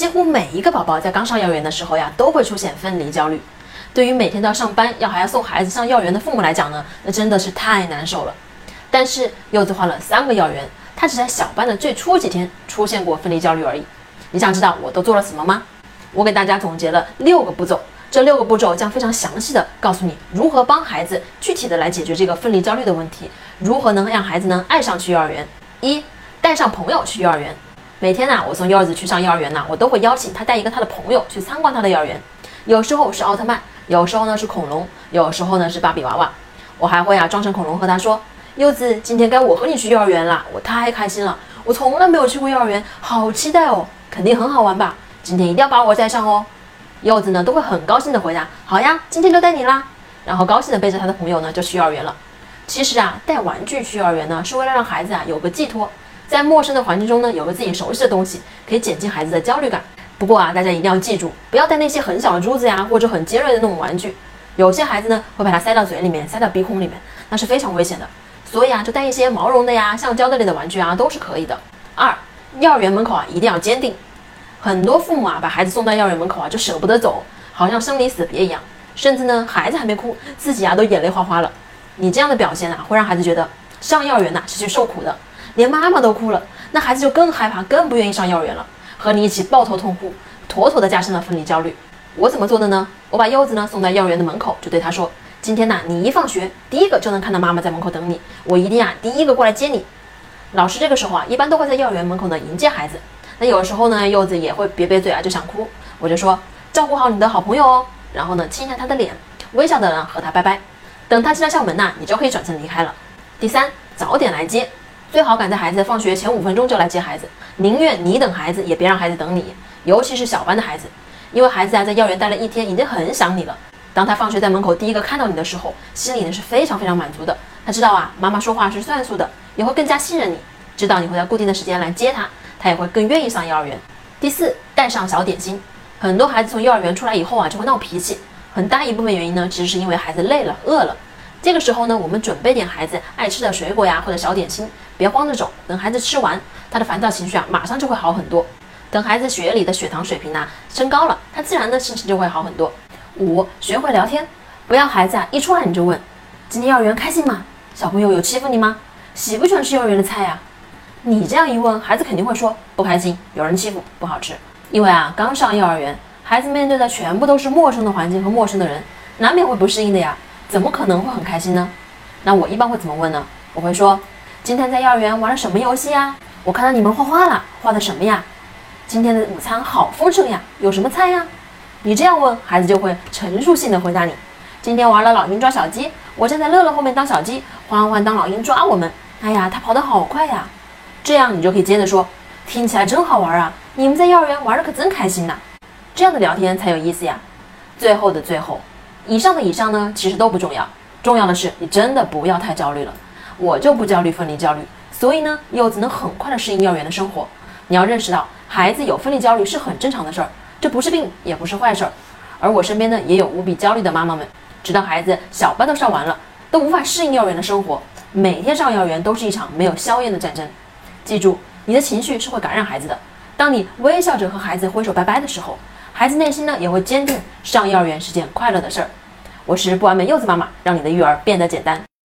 几乎每一个宝宝在刚上幼儿园的时候呀，都会出现分离焦虑。对于每天都要上班，要还要送孩子上幼儿园的父母来讲呢，那真的是太难受了。但是柚子换了三个幼儿园，他只在小班的最初几天出现过分离焦虑而已。你想知道我都做了什么吗？我给大家总结了六个步骤，这六个步骤将非常详细的告诉你如何帮孩子具体的来解决这个分离焦虑的问题，如何能让孩子呢爱上去幼儿园。一，带上朋友去幼儿园。每天呢，我送柚子去上幼儿园呢，我都会邀请他带一个他的朋友去参观他的幼儿园。有时候是奥特曼，有时候呢是恐龙，有时候呢是芭比娃娃。我还会啊装成恐龙和他说：“柚子，今天该我和你去幼儿园了，我太开心了，我从来没有去过幼儿园，好期待哦，肯定很好玩吧？今天一定要把我带上哦。”柚子呢都会很高兴的回答：“好呀，今天就带你啦。”然后高兴的背着他的朋友呢就去幼儿园了。其实啊，带玩具去幼儿园呢，是为了让孩子啊有个寄托。在陌生的环境中呢，有个自己熟悉的东西，可以减轻孩子的焦虑感。不过啊，大家一定要记住，不要带那些很小的珠子呀，或者很尖锐的那种玩具。有些孩子呢，会把它塞到嘴里面，塞到鼻孔里面，那是非常危险的。所以啊，就带一些毛绒的呀、橡胶的类的玩具啊，都是可以的。二，幼儿园门口啊，一定要坚定。很多父母啊，把孩子送到幼儿园门口啊，就舍不得走，好像生离死别一样。甚至呢，孩子还没哭，自己啊都眼泪哗哗了。你这样的表现啊，会让孩子觉得上幼儿园呐是去受苦的。连妈妈都哭了，那孩子就更害怕，更不愿意上幼儿园了，和你一起抱头痛哭，妥妥的加深了分离焦虑。我怎么做的呢？我把柚子呢送到幼儿园的门口，就对他说：“今天呢，你一放学，第一个就能看到妈妈在门口等你，我一定啊第一个过来接你。”老师这个时候啊，一般都会在幼儿园门口呢迎接孩子。那有时候呢，柚子也会瘪瘪嘴啊，就想哭。我就说：“照顾好你的好朋友哦。”然后呢，亲一下他的脸，微笑的呢和他拜拜。等他进了校门呐，你就可以转身离开了。第三，早点来接。最好赶在孩子放学前五分钟就来接孩子，宁愿你等孩子，也别让孩子等你。尤其是小班的孩子，因为孩子啊在幼儿园待了一天，已经很想你了。当他放学在门口第一个看到你的时候，心里呢是非常非常满足的。他知道啊，妈妈说话是算数的，也会更加信任你。知道你会在固定的时间来接他，他也会更愿意上幼儿园。第四，带上小点心。很多孩子从幼儿园出来以后啊，就会闹脾气，很大一部分原因呢，其实是因为孩子累了、饿了。这个时候呢，我们准备点孩子爱吃的水果呀，或者小点心，别慌着走。等孩子吃完，他的烦躁情绪啊，马上就会好很多。等孩子血液里的血糖水平呢升高了，他自然的心情就会好很多。五，学会聊天，不要孩子啊一出来你就问，今天幼儿园开心吗？小朋友有欺负你吗？喜不喜欢吃幼儿园的菜呀？你这样一问，孩子肯定会说不开心，有人欺负，不好吃。因为啊，刚上幼儿园，孩子面对的全部都是陌生的环境和陌生的人，难免会不适应的呀。怎么可能会很开心呢？那我一般会怎么问呢？我会说：“今天在幼儿园玩了什么游戏呀？我看到你们画画了，画的什么呀？今天的午餐好丰盛呀，有什么菜呀？”你这样问，孩子就会陈述性的回答你：“今天玩了老鹰抓小鸡，我站在乐乐后面当小鸡，欢欢当老鹰抓我们。哎呀，他跑得好快呀！”这样你就可以接着说：“听起来真好玩啊！你们在幼儿园玩的可真开心呐！”这样的聊天才有意思呀。最后的最后。以上的以上呢，其实都不重要，重要的是你真的不要太焦虑了。我就不焦虑分离焦虑，所以呢，柚子能很快的适应幼儿园的生活。你要认识到，孩子有分离焦虑是很正常的事儿，这不是病，也不是坏事儿。而我身边呢，也有无比焦虑的妈妈们，直到孩子小班都上完了，都无法适应幼儿园的生活，每天上幼儿园都是一场没有硝烟的战争。记住，你的情绪是会感染孩子的。当你微笑着和孩子挥手拜拜的时候，孩子内心呢也会坚定，上幼儿园是件快乐的事儿。我是不完美柚子妈妈，让你的育儿变得简单。